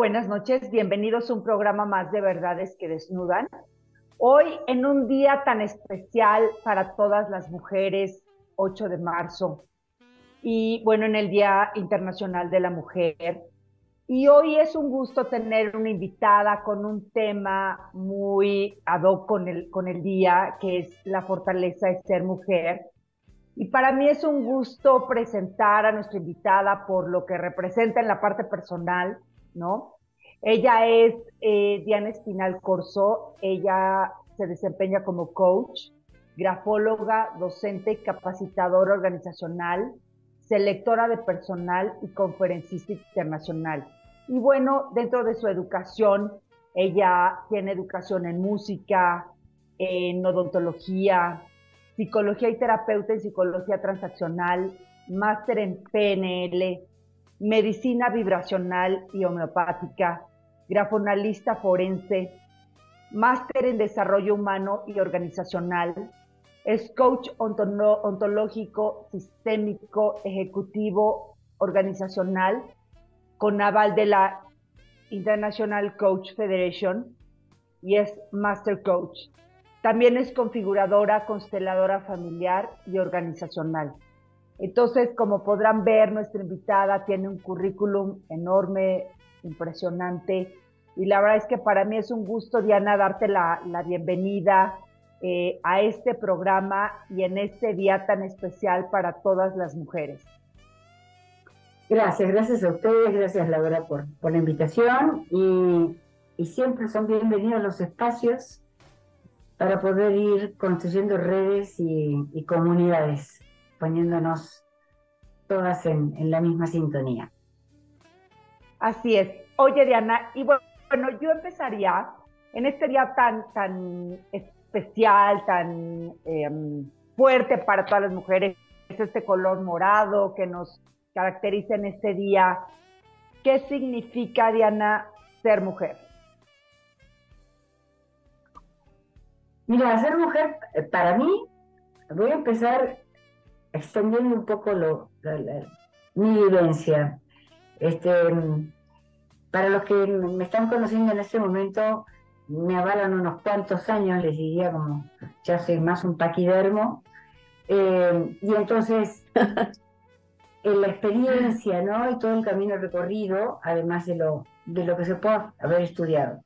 buenas noches. Bienvenidos a un programa más de Verdades que Desnudan. Hoy, en un día tan especial para todas las mujeres, 8 de marzo, y bueno, en el Día Internacional de la Mujer. Y hoy es un gusto tener una invitada con un tema muy ad hoc con el, con el día, que es la fortaleza de ser mujer. Y para mí es un gusto presentar a nuestra invitada por lo que representa en la parte personal, ¿no? Ella es eh, Diana Espinal Corso, ella se desempeña como coach, grafóloga, docente, capacitadora organizacional, selectora de personal y conferencista internacional. Y bueno, dentro de su educación, ella tiene educación en música, en odontología, psicología y terapeuta en psicología transaccional, máster en PNL, medicina vibracional y homeopática, grafonalista forense, máster en desarrollo humano y organizacional, es coach ontológico, sistémico, ejecutivo, organizacional, con aval de la International Coach Federation y es Master Coach. También es configuradora, consteladora familiar y organizacional. Entonces, como podrán ver, nuestra invitada tiene un currículum enorme, impresionante. Y la verdad es que para mí es un gusto, Diana, darte la, bienvenida eh, a este programa y en este día tan especial para todas las mujeres. Gracias, gracias a ustedes, gracias Laura por, por la invitación y, siempre son bienvenidos los espacios para poder ir construyendo redes y comunidades poniéndonos todas en, la misma sintonía. Así es. Oye, Diana, y bueno, yo empezaría en este día tan, tan especial, tan em, fuerte para todas las mujeres, es este color morado que nos caracteriza en este día. ¿Qué significa, Diana, ser mujer? Mira, ser mujer, eh, para mí, voy a empezar extendiendo un poco lo, mi vivencia. Este, para los que me están conociendo en este momento, me avalan unos cuantos años, les diría como ya soy más un paquidermo. Eh, y entonces, en la experiencia ¿no? y todo el camino recorrido, además de lo, de lo que se puede haber estudiado.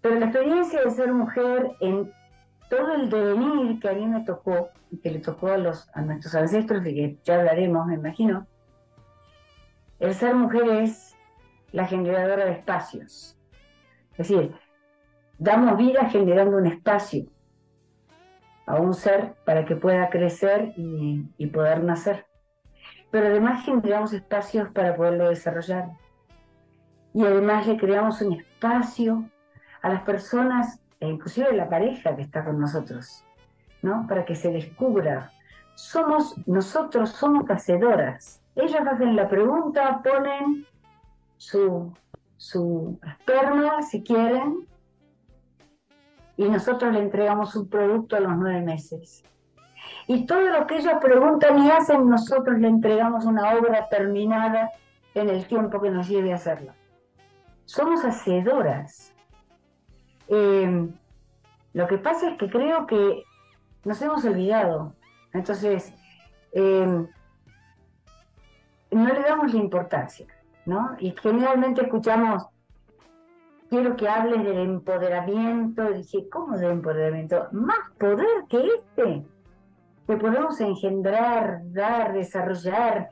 Pero la experiencia de ser mujer en todo el devenir que a mí me tocó, que le tocó a, los, a nuestros ancestros, y que ya hablaremos, me imagino, el ser mujer es la generadora de espacios. Es decir, damos vida generando un espacio a un ser para que pueda crecer y, y poder nacer. Pero además generamos espacios para poderlo desarrollar. Y además le creamos un espacio a las personas e inclusive la pareja que está con nosotros, ¿no? Para que se descubra. Somos, nosotros somos hacedoras. Ellas hacen la pregunta, ponen su, su esperma, si quieren, y nosotros le entregamos un producto a los nueve meses. Y todo lo que ellos preguntan y hacen, nosotros le entregamos una obra terminada en el tiempo que nos lleve a hacerla. Somos hacedoras. Em, lo que pasa es que creo que nos hemos olvidado. Entonces, em, no le damos la importancia, ¿no? Y generalmente escuchamos, quiero que hables del empoderamiento. dije, ¿cómo de empoderamiento? Más poder que este, que podemos engendrar, dar, desarrollar.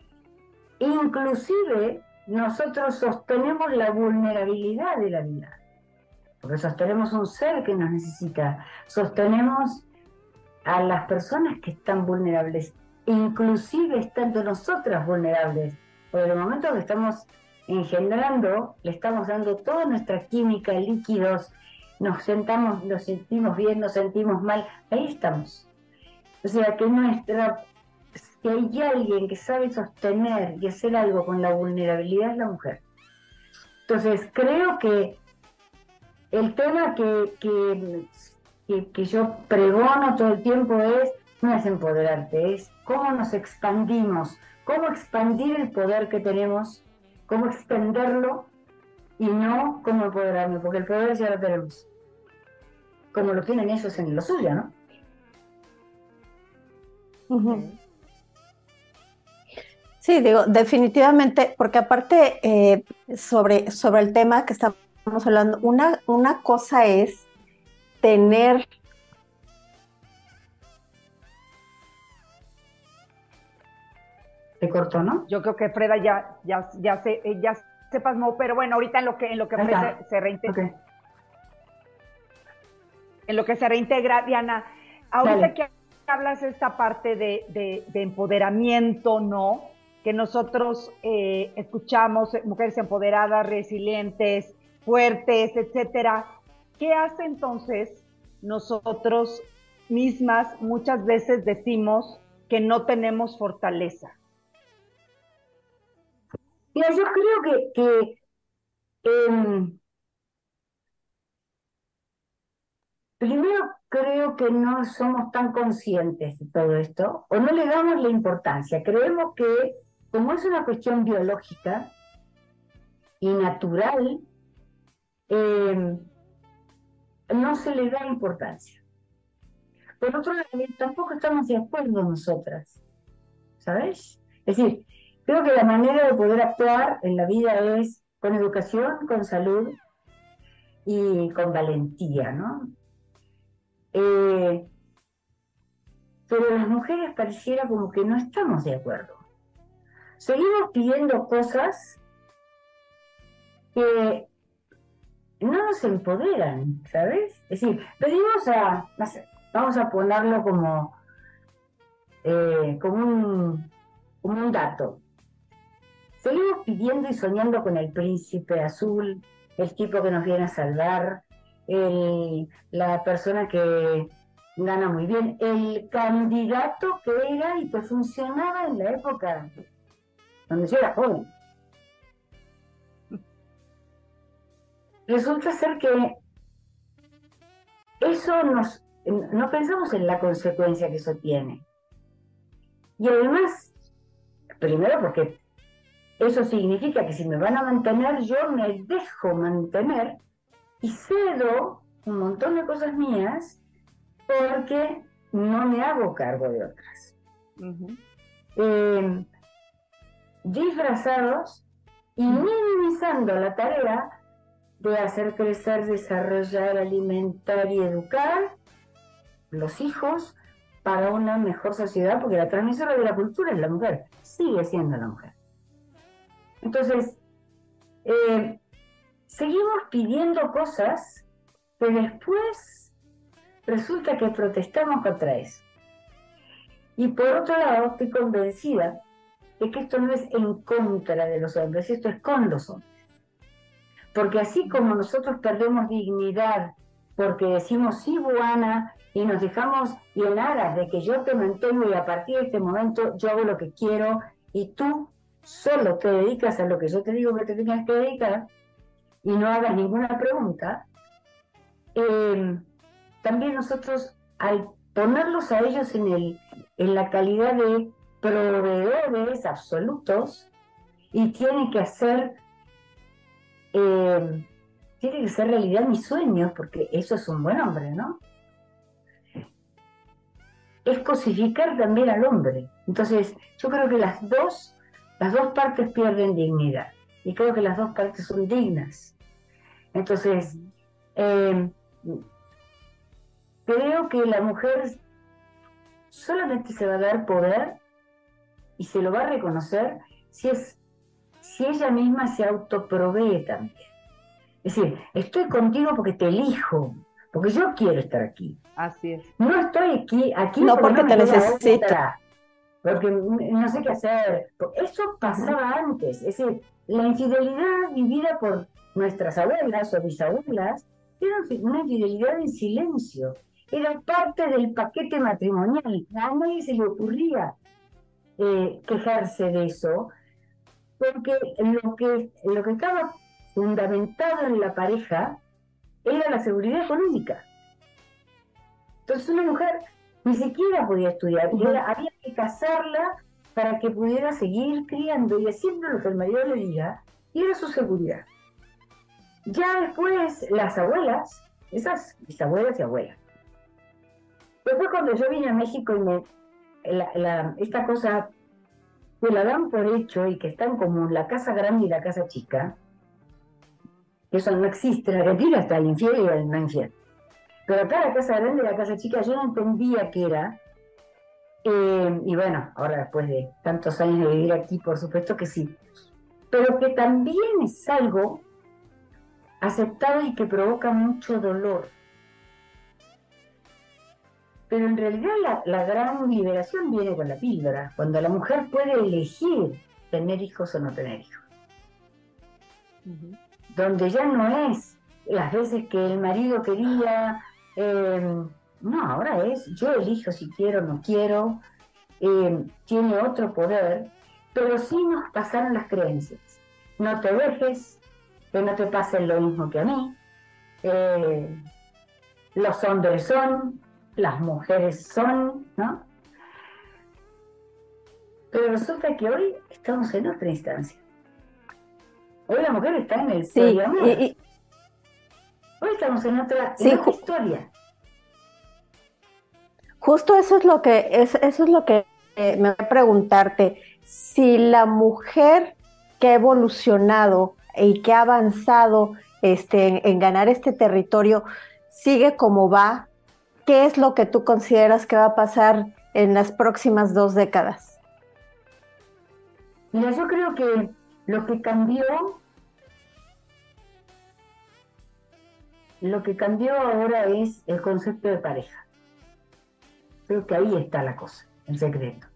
Inclusive nosotros sostenemos la vulnerabilidad de la vida porque sostenemos un ser que nos necesita, sostenemos a las personas que están vulnerables, inclusive estando nosotras vulnerables, en el momento que estamos engendrando, le estamos dando toda nuestra química, líquidos, nos sentamos, nos sentimos bien, nos sentimos mal, ahí estamos. O sea, que nuestra, si hay alguien que sabe sostener y hacer algo con la vulnerabilidad es la mujer. Entonces, creo que el tema que, que, que, yo pregono todo el tiempo es, no es empoderarte, es cómo nos expandimos, cómo expandir el poder que tenemos, cómo extenderlo y no cómo empoderarnos, porque el poder ya lo tenemos, como lo tienen ellos en lo suyo, ¿no? Sí, digo, definitivamente, porque aparte eh, sobre, sobre el tema que estamos hablando, una, una cosa es tener Se cortó, ¿no? Yo creo que Freda ya, ya, ya se, eh, ya se pasmó, pero bueno, ahorita en lo que, en lo que Freda se reintegra. En lo que se reintegra, Diana, ahorita que hablas esta parte de, de, empoderamiento, ¿no? Que nosotros eh, escuchamos, eh, mujeres empoderadas, resilientes, fuertes, etcétera. ¿Qué hace entonces nosotros mismas muchas veces decimos que no tenemos fortaleza? Mira, yo creo que, em, primero creo que no somos tan conscientes de todo esto, o no le damos la importancia. Creemos que como es una cuestión biológica y natural, em, no se le da importancia. Por otro lado, tampoco estamos de acuerdo nosotras, ¿sabes? Es decir, creo que la manera de poder actuar en la vida es con educación, con salud y con valentía, ¿no? Eh, pero las mujeres pareciera como que no estamos de acuerdo. Seguimos pidiendo cosas que no nos empoderan, ¿sabes? Es decir, pedimos a, vamos a ponerlo como, eh, como, un, como un dato. Seguimos pidiendo y soñando con el príncipe azul, el tipo que nos viene a salvar, la persona que gana muy bien, el candidato que era y que funcionaba en la época donde yo era joven. Resulta ser que eso nos, no pensamos en la consecuencia que eso tiene. Y además, primero porque eso significa que si me van a mantener, yo me dejo mantener y cedo un montón de cosas mías porque no me hago cargo de otras. Em, disfrazados y minimizando la tarea de hacer crecer, desarrollar, alimentar y educar los hijos para una mejor sociedad, porque la transmisora de la cultura es la mujer, sigue siendo la mujer. Entonces, eh, seguimos pidiendo cosas que después resulta que protestamos contra eso. Y por otro lado, estoy convencida de que esto no es en contra de los hombres, esto es con los hombres. Porque así como nosotros perdemos dignidad porque decimos sí, buena, y nos dejamos llenar de que yo te mantengo y a partir de este momento yo hago lo que quiero y tú solo te dedicas a lo que yo te digo que te tienes que dedicar, y no hagas ninguna pregunta, eh, también nosotros al ponerlos a ellos en, el, en la calidad de proveedores absolutos y tiene que hacer eh, tiene que ser realidad mis sueños porque eso es un buen hombre, ¿no? Es cosificar también al hombre. Entonces, yo creo que las dos, las dos partes pierden dignidad. Y creo que las dos partes son dignas. Entonces, em, creo que la mujer solamente se va a dar poder y se lo va a reconocer si es si ella misma se autoprovee también. Es decir, estoy contigo porque te elijo, porque yo quiero estar aquí. Así es. No estoy aquí, aquí no porque, te necesito. Porque no sé qué hacer. Eso pasaba antes. Es decir, la infidelidad vivida por nuestras abuelas o bisabuelas, era una infidelidad en silencio. era parte del paquete matrimonial. A nadie se le ocurría eh, quejarse de eso, porque lo que, lo que estaba fundamentado en la pareja era la seguridad económica. Entonces una mujer ni siquiera podía estudiar, había que casarla para que pudiera seguir criando y haciendo lo que el marido le diga, y era su seguridad. Ya después las abuelas, esas mis abuelas y abuelas. Después cuando yo vine a México y me, esta cosa que la dan por hecho y que está en común, la casa grande y la casa chica, eso no existe, en Argentina está el infiel y el no infiel. Pero acá la casa grande y la casa chica yo no entendía qué era. Eh, y bueno, ahora después de tantos años de vivir aquí, por supuesto que sí. Pero que también es algo aceptado y que provoca mucho dolor. Pero en realidad la, gran liberación viene con la píldora, cuando la mujer puede elegir tener hijos o no tener hijos. Donde ya no es las veces que el marido quería Em, no, ahora es yo elijo si quiero o no quiero, em, tiene otro poder, pero sí nos pasaron las creencias. No te dejes, que no te pase lo mismo que a mí. Eh, los hombres son, las mujeres son, ¿no? Pero resulta que hoy estamos en otra instancia. Hoy la mujer está en el sí, Hoy estamos en otra, historia. Justo eso es lo que es, eso es lo que eh, me voy a preguntarte. Si la mujer que ha evolucionado y que ha avanzado este, en, ganar este territorio sigue como va, ¿qué es lo que tú consideras que va a pasar en las próximas dos décadas? Mira, yo creo que lo que cambió Lo que cambió ahora es el concepto de pareja. Creo que ahí está la cosa, el secreto.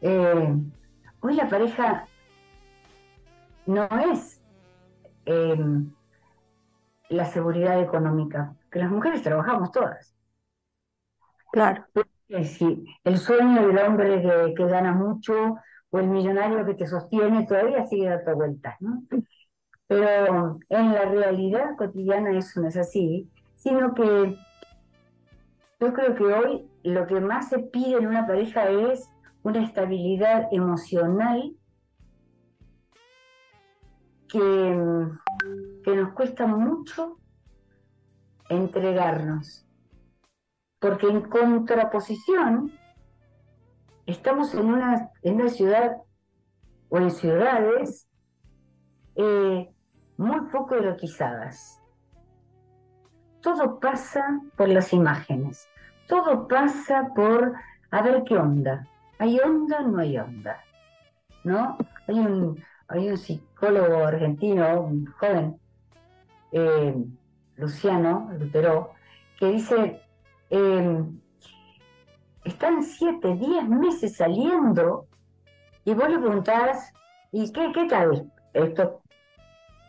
Eh, hoy la pareja no es em, la seguridad económica, que las mujeres trabajamos todas. Claro. Si el sueño del hombre que, que, gana mucho o el millonario que te sostiene todavía sigue dando vueltas, ¿no? Pero en la realidad cotidiana eso no es así, sino que yo creo que hoy lo que más se pide en una pareja es una estabilidad emocional que, que nos cuesta mucho entregarnos. Porque en contraposición, estamos en una, en una ciudad o en ciudades eh, muy poco erotizadas. Todo pasa por las imágenes, todo pasa por a ver qué onda. ¿Hay onda? No hay onda. ¿No? Hay un, hay un psicólogo argentino, un joven, eh, Luciano Lutero, que dice, em, están siete, diez meses saliendo y vos le preguntás, ¿y qué, qué tal? Esto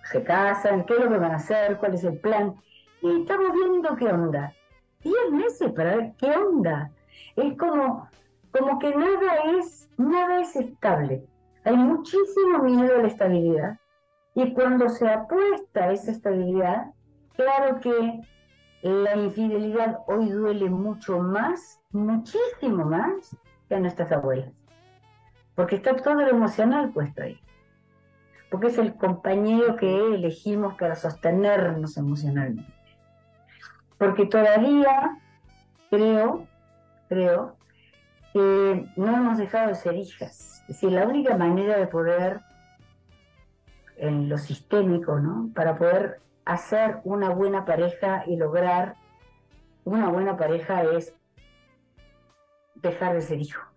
se casan, qué es lo que van a hacer, cuál es el plan. Y estamos viendo qué onda. Diez meses para ver qué onda. Es como, como que nada es, nada es estable. Hay muchísimo miedo a la estabilidad. Y cuando se apuesta a esa estabilidad, claro que la infidelidad hoy duele mucho más, muchísimo más que a nuestras abuelas. Porque está todo lo emocional puesto ahí porque es el compañero que elegimos para sostenernos emocionalmente. Porque todavía creo, creo, que no hemos dejado de ser hijas. Es decir, la única manera de poder, en lo sistémico, ¿no? Para poder hacer una buena pareja y lograr una buena pareja es dejar de ser hijo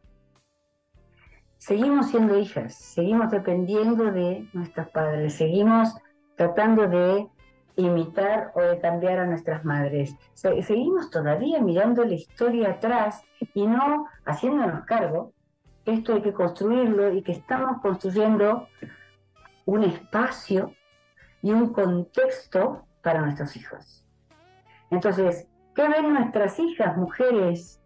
seguimos siendo hijas, seguimos dependiendo de nuestros padres, seguimos tratando de imitar o de cambiar a nuestras madres. seguimos todavía mirando la historia atrás y no haciéndonos cargo esto hay que construirlo y que estamos construyendo un espacio y un contexto para nuestros hijos. Entonces, ¿Qué ven nuestras hijas, mujeres?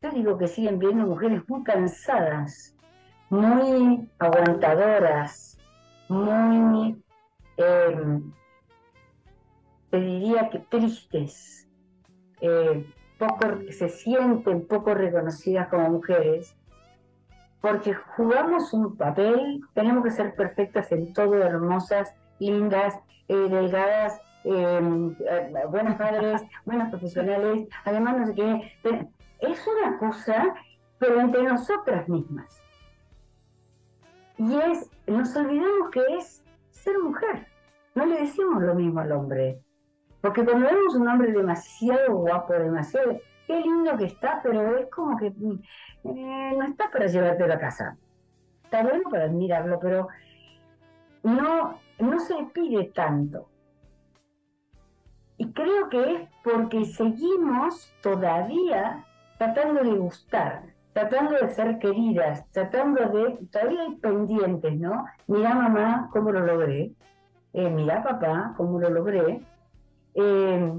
Yo digo que siguen viendo mujeres muy cansadas, muy aguantadoras, muy, eh, te diría que tristes, eh, poco, se sienten poco reconocidas como mujeres, porque jugamos un papel, tenemos que ser perfectas en todo, hermosas, lindas, eh, delgadas, em, eh, buenas padres, buenas profesionales, además no sé qué, es una cosa, pero entre nosotras mismas. Y es, nos olvidamos que es ser mujer. No le decimos lo mismo al hombre. Porque cuando vemos un hombre demasiado guapo, demasiado, qué lindo que está, pero es como que mm, eh, no está para llevarte a casa. Está bueno para admirarlo, pero no, no se pide tanto. Y creo que es porque seguimos todavía tratando de gustar, tratando de ser queridas, tratando de, todavía hay pendientes, ¿no? Mira mamá cómo lo logré, eh, mira papá cómo lo logré, eh,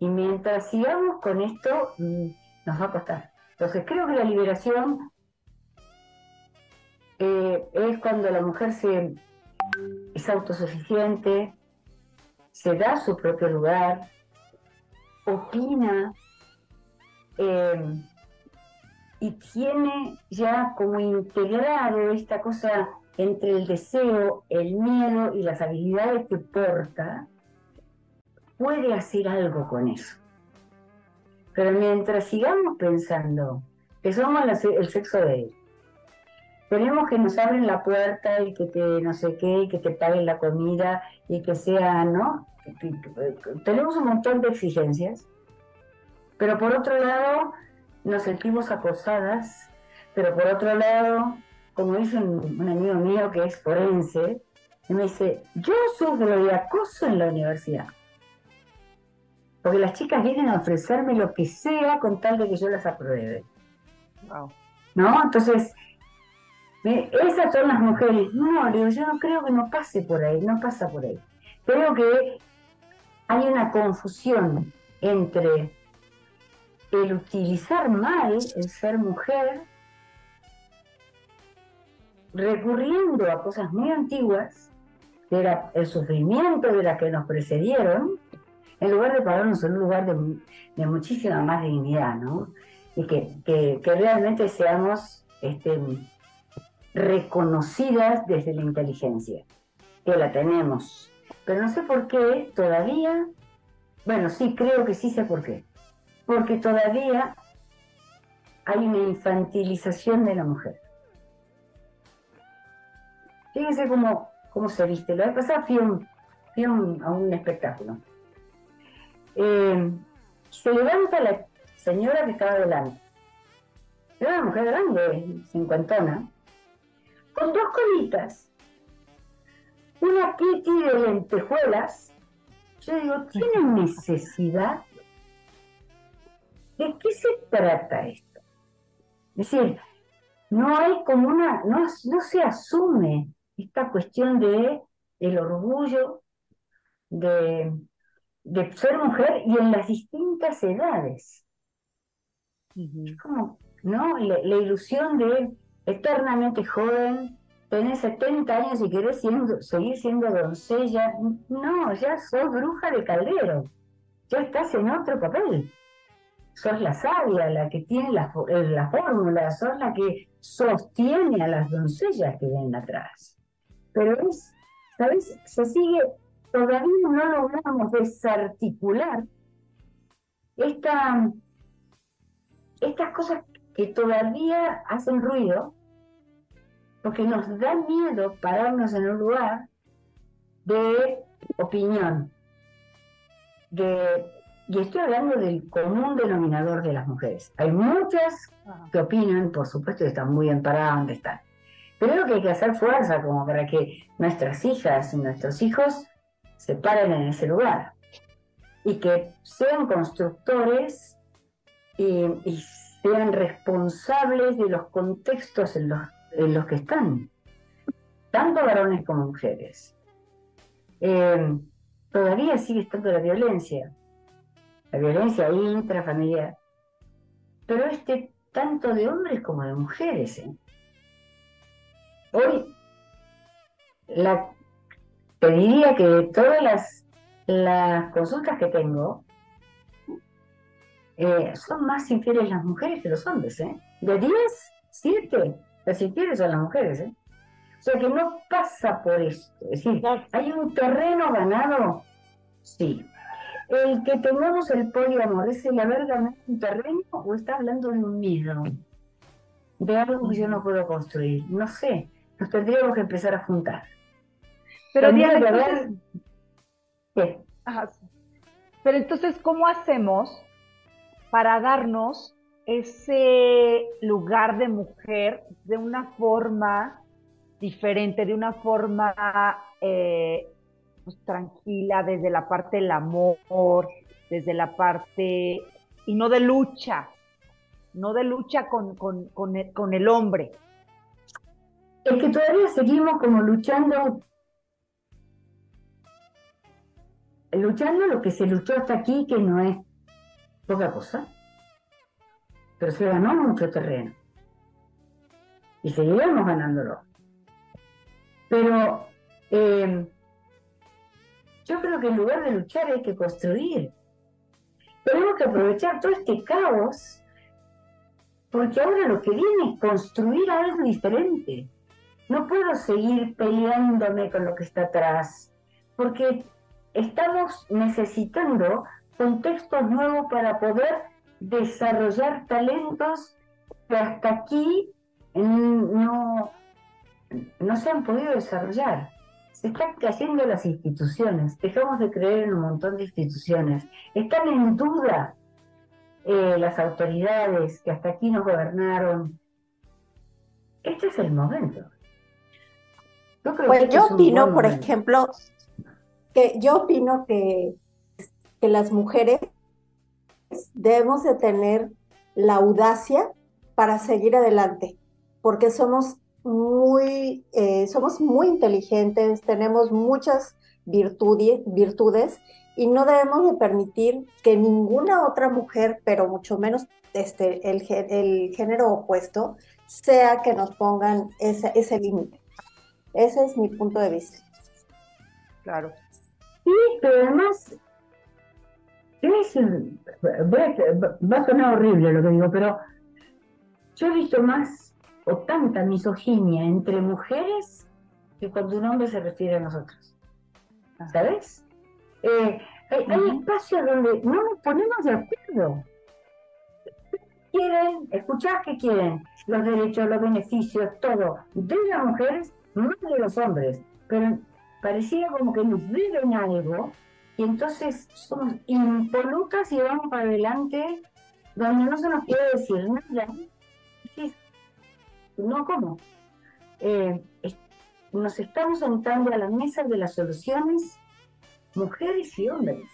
y mientras sigamos con esto, mm, nos va a costar. Entonces creo que la liberación eh, es cuando la mujer se, es autosuficiente, se da su propio lugar, opina eh, y tiene ya como integrado esta cosa entre el deseo, el miedo y las habilidades que porta, puede hacer algo con eso. Pero mientras sigamos pensando que somos el sexo de él, tenemos que nos abren la puerta y que te no sé qué, y que te paguen la comida y que sea, ¿no? Tenemos un montón de exigencias, pero por otro lado nos sentimos acosadas, pero por otro lado, como dice un, un amigo mío que es forense, me dice, yo sufro de acoso en la universidad. Porque las chicas vienen a ofrecerme lo que sea con tal de que yo las apruebe. ¿No? Entonces, esas son las mujeres. No, yo no creo que no pase por ahí, no pasa por ahí. Creo que hay una confusión entre el utilizar mal el ser mujer, recurriendo a cosas muy antiguas, que era el sufrimiento de las que nos precedieron, en lugar de pararnos en un lugar de, muchísima más dignidad, ¿no? Y que, realmente seamos este, reconocidas desde la inteligencia, que la tenemos. Pero no sé por qué todavía, bueno, sí, creo que sí sé por qué. Porque todavía hay una infantilización de la mujer. Fíjense cómo, cómo se viste. La vez pasada fui, a un espectáculo eh, se levanta la señora que estaba delante. Era una mujer grande, cincuentona, con dos colitas, una kitty de lentejuelas. Yo digo, ¿tiene necesidad? ¿De qué se trata esto? Es decir, no hay como una, no, no se asume esta cuestión de el orgullo, de de ser mujer y en las distintas edades. como, ¿no? La, ilusión de eternamente joven, tener 70 años y querés seguir siendo doncella. No, ya sos bruja de caldero. Ya estás en otro papel. Sos la sabia, la que tiene la, eh, la fórmula, sos la que sostiene a las doncellas que vienen atrás. Pero es, ¿sabes? Se sigue todavía no logramos desarticular esta, estas cosas que todavía hacen ruido, porque nos da miedo pararnos en un lugar de opinión. De, y estoy hablando del común denominador de las mujeres. Hay muchas que opinan, por supuesto, que están muy amparadas donde están. Creo que hay que hacer fuerza como para que nuestras hijas y nuestros hijos se paren en ese lugar y que sean constructores y, sean responsables de los contextos en los, en los que están, tanto varones como mujeres. Eh, todavía sigue estando la violencia. la violencia intrafamiliar, pero este tanto de hombres como de mujeres. ¿eh? Hoy te diría que todas las, las consultas que tengo eh, son más infieles las mujeres que los hombres. ¿eh? De 10, 7 las infieles son las mujeres. ¿eh? O sea que no pasa por esto. Es decir, hay un terreno ganado, sí. El que tengamos el poliamor, ¿es el haber ganado un terreno o está hablando de un miedo? De algo que yo no puedo construir. No sé, nos tendríamos que empezar a juntar. Pero Diana, entonces... ¿Qué? Pero entonces, ¿cómo hacemos para darnos ese lugar de mujer de una forma diferente, de una forma eh, pues, tranquila, desde la parte del amor, desde la parte, y no de lucha, no de lucha con, con, el, con el hombre. Es que todavía seguimos como luchando, luchando lo que se luchó hasta aquí, que no es poca cosa, pero se ganó mucho terreno. Y seguiremos ganándolo. Pero eh, yo creo que en lugar de luchar hay que construir. Tenemos que aprovechar todo este caos, porque ahora lo que viene es construir algo diferente. No puedo seguir peleándome con lo que está atrás, porque estamos necesitando contextos nuevos para poder desarrollar talentos que hasta aquí no, no se han podido desarrollar. Se están cayendo las instituciones, dejamos de creer en un montón de instituciones, están en duda eh, las autoridades que hasta aquí nos gobernaron. Este es el momento. Yo pues yo opino, por ejemplo, que yo opino que, que las mujeres debemos de tener la audacia para seguir adelante, porque somos muy, eh, somos muy inteligentes, tenemos muchas virtudes, virtudes y no debemos de permitir que ninguna otra mujer, pero mucho menos este, el, el género opuesto, sea que nos pongan ese, ese límite. Ese es mi punto de vista. Claro. Sí, pero además, va a sonar horrible lo que digo, pero yo he visto más o tanta misoginia entre mujeres que cuando un hombre se refiere a nosotros. ¿Sabes? Eh, hay, espacios donde no nos ponemos de acuerdo. Quieren, escuchar que quieren, los derechos, los beneficios, todo, de las mujeres, más de los hombres. Pero parecía como que nos viven algo y entonces somos impolutas y vamos para adelante donde no se nos quiere decir nada no, ¿cómo? Eh, nos estamos sentando a la mesa de las soluciones, mujeres y hombres.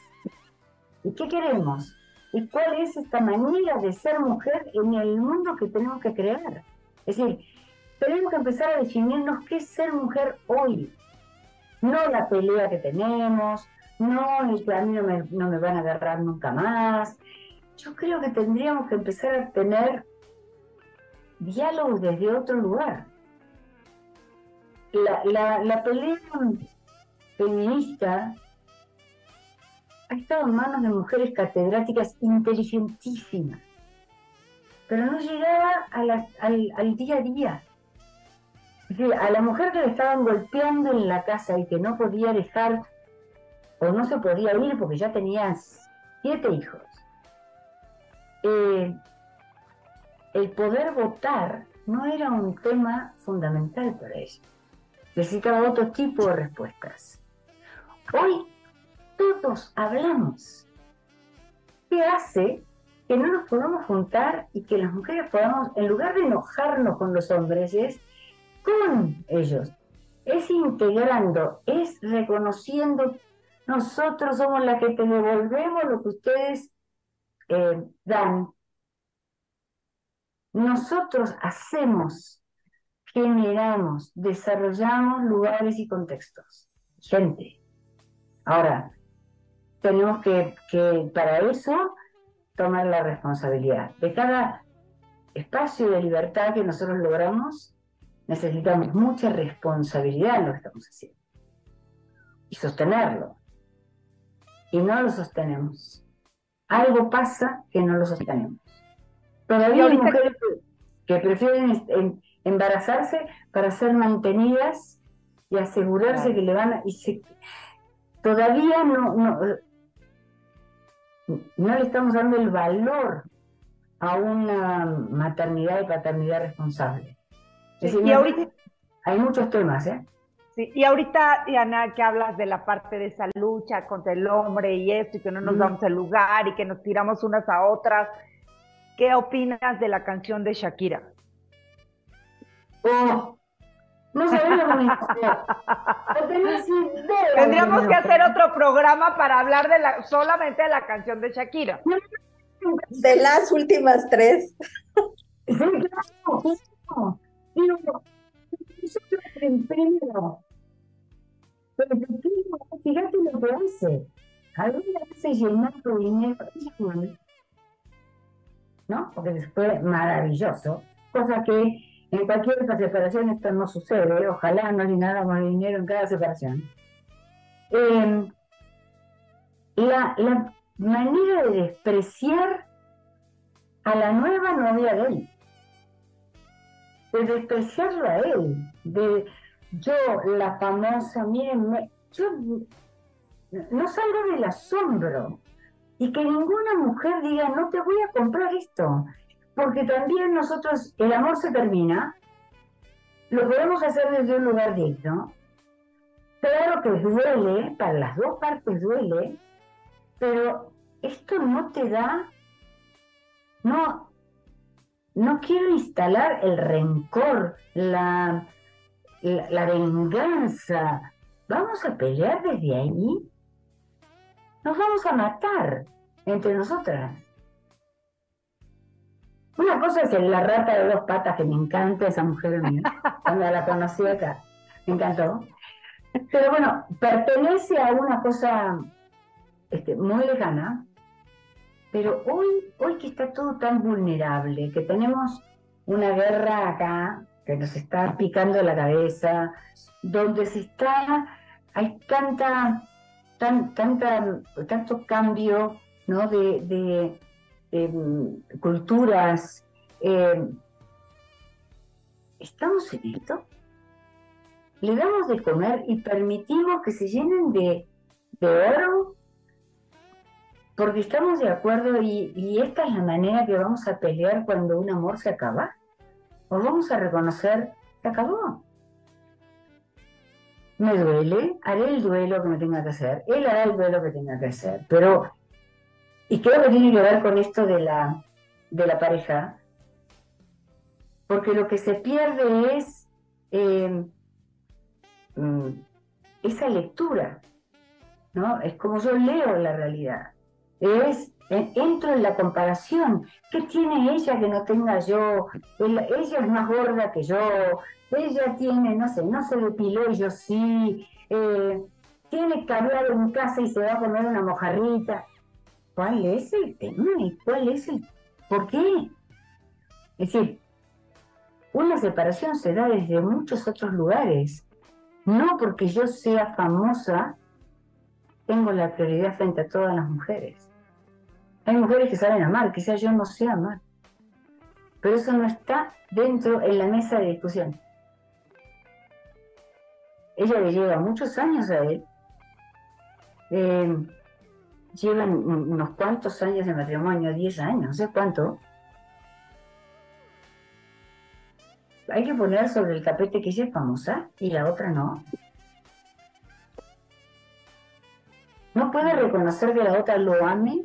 ¿Y qué queremos? ¿Y cuál es esta manera de ser mujer en el mundo que tenemos que crear? Es decir, tenemos que empezar a definirnos qué es ser mujer hoy. No la pelea que tenemos, no el que a mí no me, no me van a agarrar nunca más. Yo creo que tendríamos que empezar a tener diálogos desde otro lugar. La, la, pelea feminista ha estado en manos de mujeres catedráticas inteligentísimas, pero no llegaba al, al, día a día. a la mujer que le estaban golpeando en la casa y que no podía dejar o no se podía ir porque ya tenía siete hijos. Eh, el poder votar no era un tema fundamental para ella. Necesitaba otro tipo de respuestas. Hoy todos hablamos. ¿Qué hace que no nos podamos juntar y que las mujeres podamos, en lugar de enojarnos con los hombres, es con ellos? Es integrando, es reconociendo, nosotros somos las que te devolvemos lo que ustedes eh, dan nosotros hacemos, generamos, desarrollamos lugares y contextos. Gente. Ahora, tenemos que para eso tomar la responsabilidad. De cada espacio de libertad que nosotros logramos, necesitamos mucha responsabilidad en lo que estamos haciendo. Y sostenerlo. Y no lo sostenemos. Algo pasa que no lo sostenemos. Todavía hay mujeres que, prefieren embarazarse para ser mantenidas y asegurarse que le van a... Y todavía no, no, no le estamos dando el valor a una maternidad y paternidad responsable. y ahorita, hay muchos temas, ¿eh? Sí, y ahorita, Diana, que hablas de la parte de esa lucha contra el hombre y esto, y que no nos damos el lugar y que nos tiramos unas a otras, ¿qué opinas de la canción de Shakira? Oh, no sabemos Tendríamos que hacer otro programa para hablar de la, solamente de la canción de Shakira. De las últimas tres. Sí, claro. Pero fíjate lo que hace. Alguna vez llenando dinero, ¿no? Porque después maravilloso, cosa que en cualquier separación esto no sucede, ojalá no más dinero en cada separación. Em, la, la manera de despreciar a la nueva novia de él, de despreciarlo a él, de yo, la famosa, miren, yo no salgo del asombro y que ninguna mujer diga, no te voy a comprar esto, porque también nosotros, el amor se termina, lo podemos hacer desde un lugar digno. Claro que duele, para las dos partes duele, pero esto no te da, no, no quiero instalar el rencor, la, la, venganza. Vamos a pelear desde ahí. Nos vamos a matar entre nosotras. Una cosa es la rata de dos patas, que me encanta esa mujer mía, cuando la conocí acá, me encantó. Pero bueno, pertenece a una cosa este, muy lejana, pero hoy, hoy que está todo tan vulnerable, que tenemos una guerra acá que nos está picando la cabeza, donde se está, hay tanta, tan, tanta, tanto cambio ¿no? de Mm, culturas. Eh, ¿Estamos en esto? ¿Le damos de comer y permitimos que se llenen de, oro? Porque estamos de acuerdo y, esta es la manera que vamos a pelear cuando un amor se acaba. ¿O vamos a reconocer, se acabó? Me duele, haré el duelo que me tenga que hacer, él hará el duelo que tenga que hacer, pero y creo que tiene que ver con esto de la, de la pareja, porque lo que se pierde es eh, mm, esa lectura, ¿no? Es como yo leo la realidad. Es, entro en la comparación. ¿Qué tiene ella que no tenga yo? ella es más gorda que yo. Ella tiene, no sé, no se depiló yo sí. Eh, tiene caviar en casa y se va a comer una mojarrita. ¿Cuál es el tema cuál es el por qué? Es decir, una separación se da desde muchos otros lugares. No porque yo sea famosa, tengo la prioridad frente a todas las mujeres. Hay mujeres que saben amar, quizás yo no sé amar. Pero eso no está dentro en la mesa de discusión. Ella le lleva muchos años a él. Eh, llevan unos cuantos años de matrimonio, 10 años, no sé cuánto. Hay que poner sobre el tapete que ella es famosa y la otra no. No puede reconocer que la otra lo ame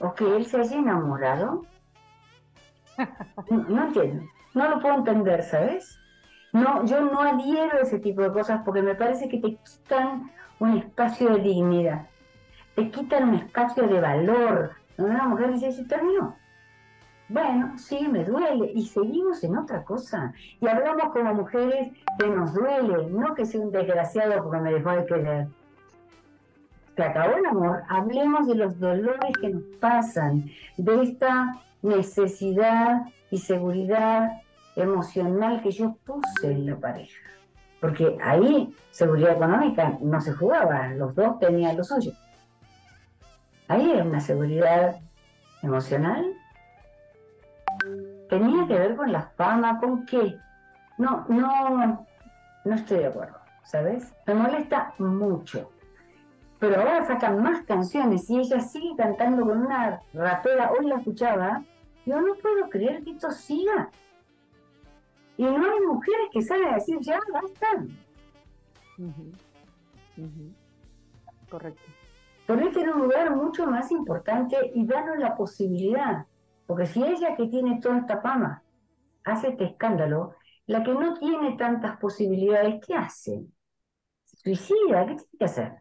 o que él se haya enamorado. No, entiendo, no lo puedo entender, ¿sabes? No, yo no adhiero a ese tipo de cosas porque me parece que te quitan un espacio de dignidad te quitan un espacio de valor. Una mujer dice, se terminó. Bueno, sí, me duele. Y seguimos en otra cosa. Y hablamos como mujeres que nos duele, no que sea un desgraciado porque me dejó de querer. Se acabó el amor, hablemos de los dolores que nos pasan, de esta necesidad y seguridad emocional que yo puse en la pareja. Porque ahí seguridad económica no se jugaba, los dos tenían lo suyo. Ahí era una seguridad emocional. Tenía que ver con la fama, ¿con qué? No, no, no estoy de acuerdo, ¿sabes? Me molesta mucho. Pero ahora sacan más canciones y ella sigue cantando con una rapera, hoy la escuchaba, yo no puedo creer que esto siga. Y no hay mujeres que salen a decir, ya, basta. Correcto. Ponete en un lugar mucho más importante y danos la posibilidad. Porque si ella que tiene toda esta fama hace este escándalo, la que no tiene tantas posibilidades, ¿qué hace? suicida? ¿Qué tiene que hacer?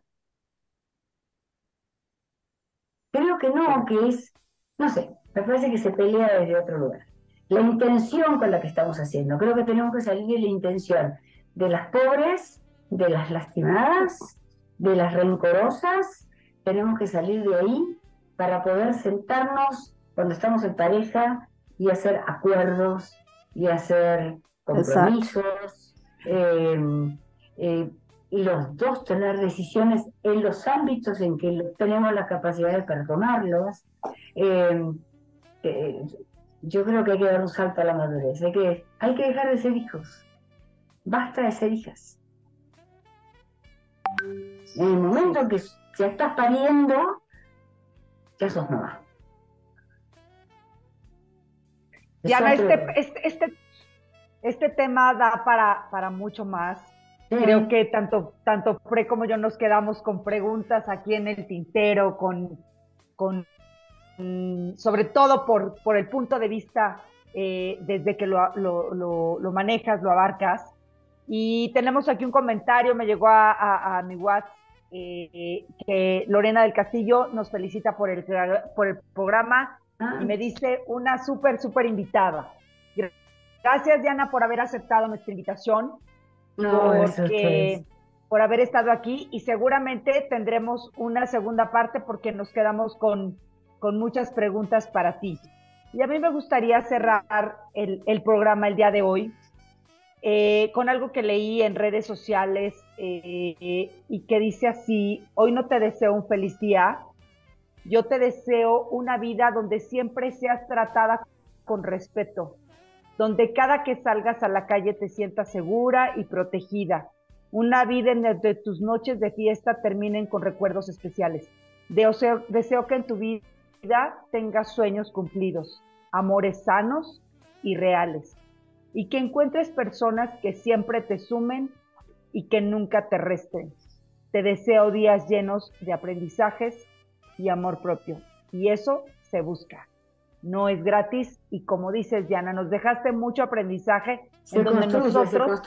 Creo que no, que es, no sé, me parece que se pelea desde otro lugar la intención con la que estamos haciendo. Creo que tenemos que salir de la intención de las pobres, de las lastimadas, de las rencorosas. Tenemos que salir de ahí para poder sentarnos cuando estamos en pareja y hacer acuerdos y hacer compromisos. Eh, los dos tener decisiones en los ámbitos en que tenemos la capacidad para tomarlos. Em, eh, yo creo que hay que dar un salto a la madurez. Hay que, hay que dejar de ser hijos. Basta de ser hijas. En el momento que ya estás pariendo, ya sos mamá. Diana, este, este, este, este, tema da para, para mucho más. Creo que tanto, tanto Fre como yo nos quedamos con preguntas aquí en el tintero, con, con Mm, sobre todo por, por el punto de vista eh, desde que lo, lo, manejas, lo abarcas. Y tenemos aquí un comentario, me llegó a, mi WhatsApp, eh, que Lorena del Castillo nos felicita por el, por el programa y me dice una súper, súper invitada. Gracias, Diana, por haber aceptado nuestra invitación. No, porque, por haber estado aquí y seguramente tendremos una segunda parte porque nos quedamos con con muchas preguntas para ti. Y a mí me gustaría cerrar el, programa el día de hoy eh, con algo que leí en redes sociales eh, y que dice así, hoy no te deseo un feliz día, yo te deseo una vida donde siempre seas tratada con respeto, donde cada que salgas a la calle te sientas segura y protegida, una vida en donde tus noches de fiesta terminen con recuerdos especiales. Deseo, deseo que en tu vida tengas sueños cumplidos, amores sanos y reales, y que encuentres personas que siempre te sumen y que nunca te resten. Te deseo días llenos de aprendizajes y amor propio, y eso se busca. No es gratis y como dices Diana, nos dejaste mucho aprendizaje en donde nosotros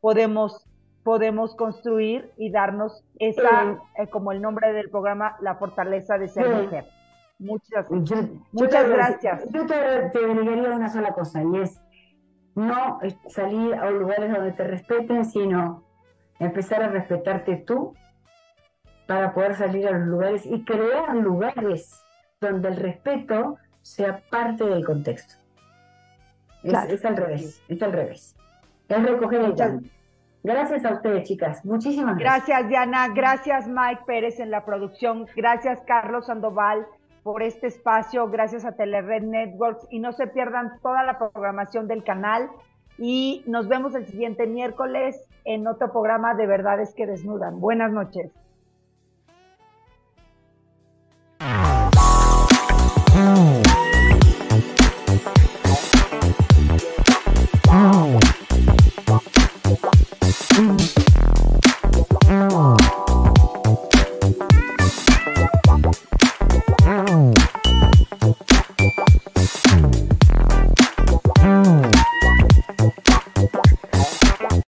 podemos podemos construir y darnos esa, eh, como el nombre del programa, la fortaleza de ser mujer. Muchas, muchas gracias. Yo te, te agregaría una sola cosa y es no salir a lugares donde te respeten, sino empezar a respetarte tú para poder salir a los lugares y crear lugares donde el respeto sea parte del contexto. Es, al revés, es al revés. Es recoger el Gracias a ustedes, chicas. Muchísimas gracias. Gracias, Diana. Gracias, Mike Pérez en la producción. Gracias, Carlos Sandoval por este espacio, gracias a Telered Networks y no se pierdan toda la programación del canal y nos vemos el siguiente miércoles en otro programa de Verdades que Desnudan. Buenas noches.